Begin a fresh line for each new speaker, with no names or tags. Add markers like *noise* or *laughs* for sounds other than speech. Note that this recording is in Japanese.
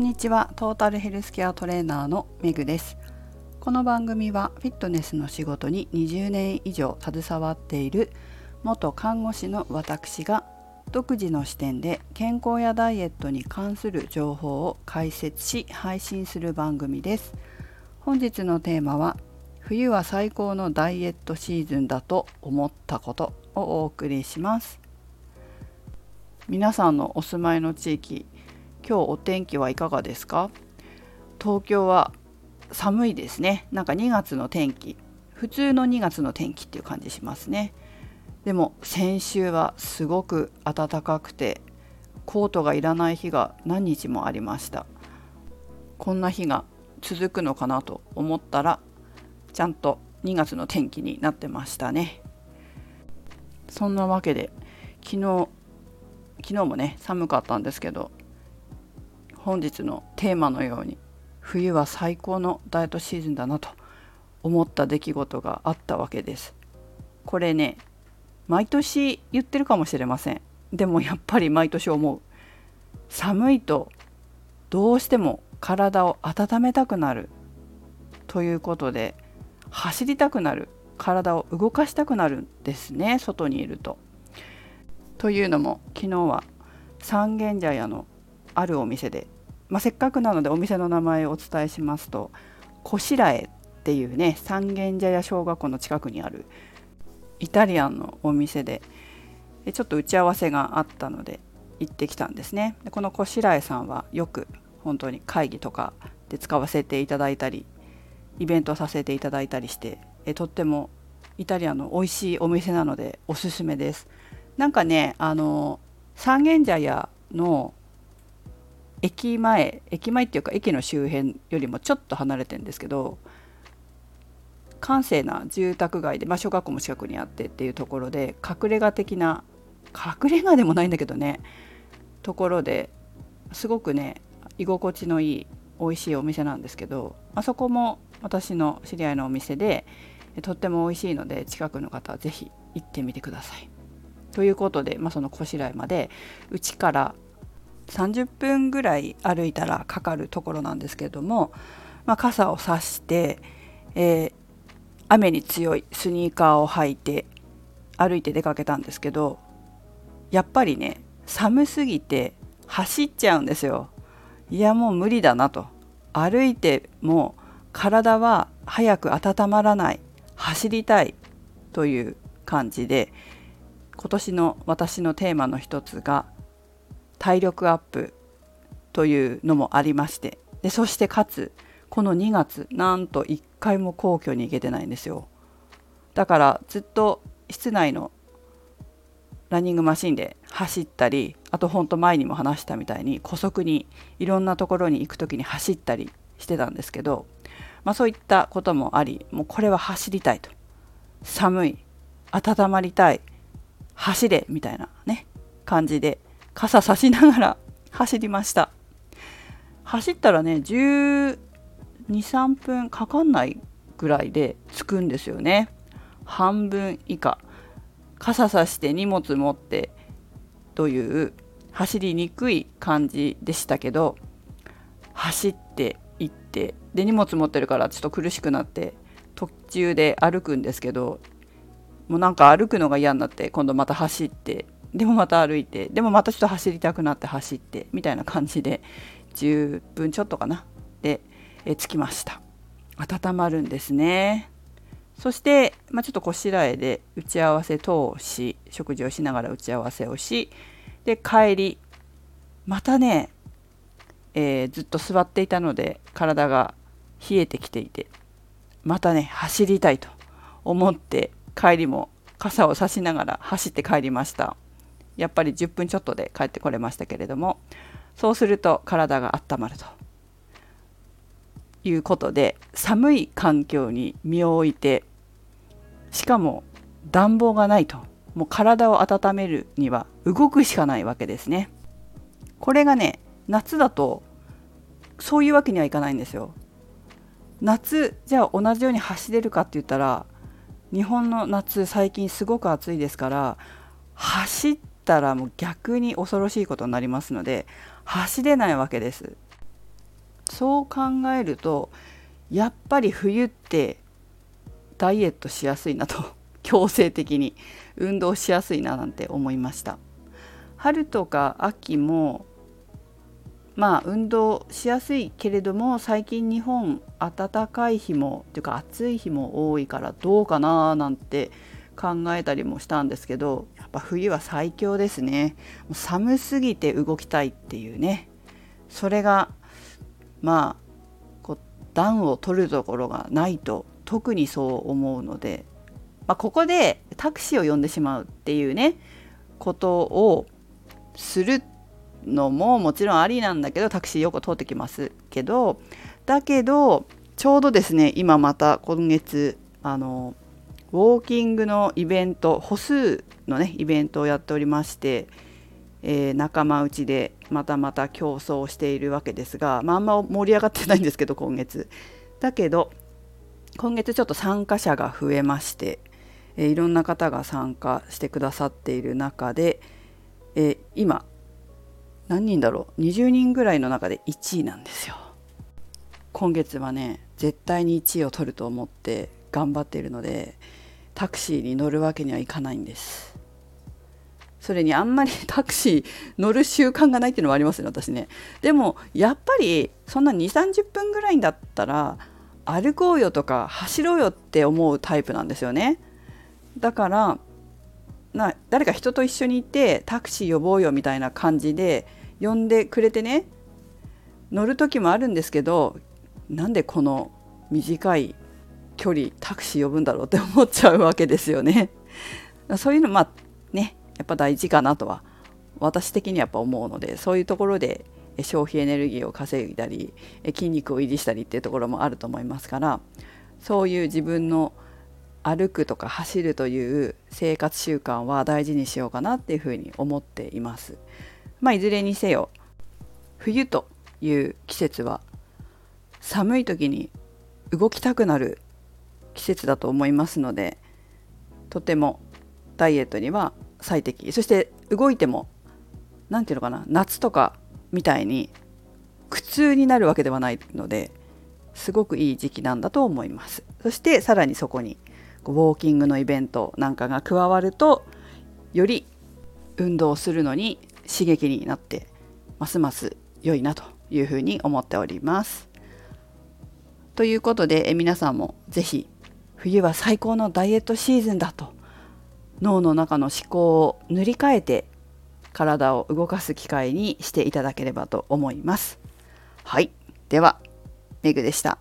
んにちは。トータルヘルスケアトレーナーのめぐです。この番組はフィットネスの仕事に20年以上携わっている元看護師の私が独自の視点で健康やダイエットに関する情報を解説し配信する番組です。本日のテーマは冬は最高のダイエットシーズンだと思ったことをお送りします。皆さんのお住まいの地域今日お天気はいかがですか？東京は寒いですね。なんか2月の天気。普通の2月の天気っていう感じしますね。でも先週はすごく暖かくてコートがいらない日が何日もありました。こんな日が続くのかなと思ったらちゃんと2月の天気になってましたね。そんなわけで昨日昨日もね寒かったんですけど本日のテーマのように冬は最高のダイエットシーズンだなと思った出来事があったわけです。これね毎年言ってるかもしれません。でもやっぱり毎年思う。寒いとどうしても体を温めたくなる。ということで走りたくなる。体を動かしたくなるんですね外にいると。というのも昨日は三軒茶屋のあるお店で、まあ、せっかくなのでお店の名前をお伝えしますとこしらえっていうね三軒茶屋小学校の近くにあるイタリアンのお店でちょっと打ち合わせがあったので行ってきたんですね。でこのこしらえさんはよく本当に会議とかで使わせていただいたりイベントさせていただいたりしてえとってもイタリアの美味しいお店なのでおすすめです。なんかねあの三軒茶屋の駅前駅前っていうか駅の周辺よりもちょっと離れてんですけど閑静な住宅街で、まあ、小学校も近くにあってっていうところで隠れ家的な隠れ家でもないんだけどねところですごくね居心地のいい美味しいお店なんですけどあそこも私の知り合いのお店でとっても美味しいので近くの方は是非行ってみてください。ということで、まあ、そのこしらえまでうちから30分ぐらい歩いたらかかるところなんですけれども、まあ、傘を差して、えー、雨に強いスニーカーを履いて歩いて出かけたんですけどやっぱりね寒すぎて走っちゃうんですよ。いやもう無理だなと歩いても体は早く温まらない走りたいという感じで今年の私のテーマの一つが体力アップというのもありましてでそしてかつこの2月なんと1回も皇居に行けてないんですよ。だからずっと室内のランニングマシンで走ったりあとほんと前にも話したみたいに古速にいろんなところに行く時に走ったりしてたんですけど、まあ、そういったこともありもうこれは走りたいと。寒い温まりたい走れみたいなね感じで傘差しながら走りました。走ったらね1 2 3分かかんないぐらいで着くんですよね。半分以下。傘さして荷物持ってという走りにくい感じでしたけど走って行ってで荷物持ってるからちょっと苦しくなって途中で歩くんですけどもうなんか歩くのが嫌になって今度また走ってでもまた歩いてでもまたちょっと走りたくなって走ってみたいな感じで10分ちょっとかな。でえ着きました。温まるんですね。そして、まあ、ちょっとこしらえで打ち合わせ通し食事をしながら打ち合わせをしで帰りまたね、えー、ずっと座っていたので体が冷えてきていてまたね走りたいと思って帰りも傘を差しながら走って帰りました。やっぱり10分ちょっとで帰ってこれましたけれどもそうすると体が温まるということで寒い環境に身を置いてしかも暖房がないともう体を温めるには動くしかないわけですね。これがね夏だとそういうわけにはいかないんですよ。夏じゃあ同じように走れるかって言ったら日本の夏最近すごく暑いですから走ったらもう逆に恐ろしいことになりますので走れないわけです。そう考えるとやっぱり冬ってダイエットしやすいなと *laughs* 強制的に運動しやすいななんて思いました。春とか秋もまあ運動しやすいけれども最近日本暖かい日もというか暑い日も多いからどうかななんて考えたりもしたんですけどやっぱ冬は最強ですね。寒すぎて動きたいっていうね。それがまあこう暖を取るところがないと特にそう思うので、まあ、ここでタクシーを呼んでしまうっていうねことをするのももちろんありなんだけどタクシーよく通ってきますけどだけどちょうどですね今また今月あのウォーキングのイベント歩数のねイベントをやっておりまして、えー、仲間内でまたまた競争しているわけですが、まあ、あんま盛り上がってないんですけど今月。だけど今月ちょっと参加者が増えまして、えー、いろんな方が参加してくださっている中で、えー、今何人だろう？20人ぐらいの中で1位なんですよ。今月はね絶対に1位を取ると思って頑張っているのでタクシーに乗るわけにはいかないんです。それにあんまり *laughs* タクシー乗る習慣がないっていうのもありますね私ね。でもやっぱりそんな2 3 0分ぐらいだったら歩こうよとか走ろうよって思うタイプなんですよね。だからな誰か人と一緒にいてタクシー呼ぼうよみたいな感じで呼んでくれてね乗る時もあるんですけどなんでこの短い距離タクシー呼ぶんだろうって思っちゃうわけですよね。*laughs* そういうのまあねやっぱ大事かなとは私的にはやっぱ思うのでそういうところで消費エネルギーを稼いだり筋肉を維持したりっていうところもあると思いますからそういう自分の歩くとか走るという生活習慣は大事にしようかなっていうふうに思っています。まあ、いずれにせよ冬という季節は寒い時に動きたくなる季節だと思いますのでとてもダイエットには最適そして動いても何て言うのかな夏とかみたいに苦痛になるわけではないのですごくいい時期なんだと思いますそしてさらにそこにウォーキングのイベントなんかが加わるとより運動するのに刺激になってますます良いなというふうに思っております。ということでえ皆さんも是非冬は最高のダイエットシーズンだと脳の中の思考を塗り替えて体を動かす機会にしていただければと思います。はい。では、メグでした。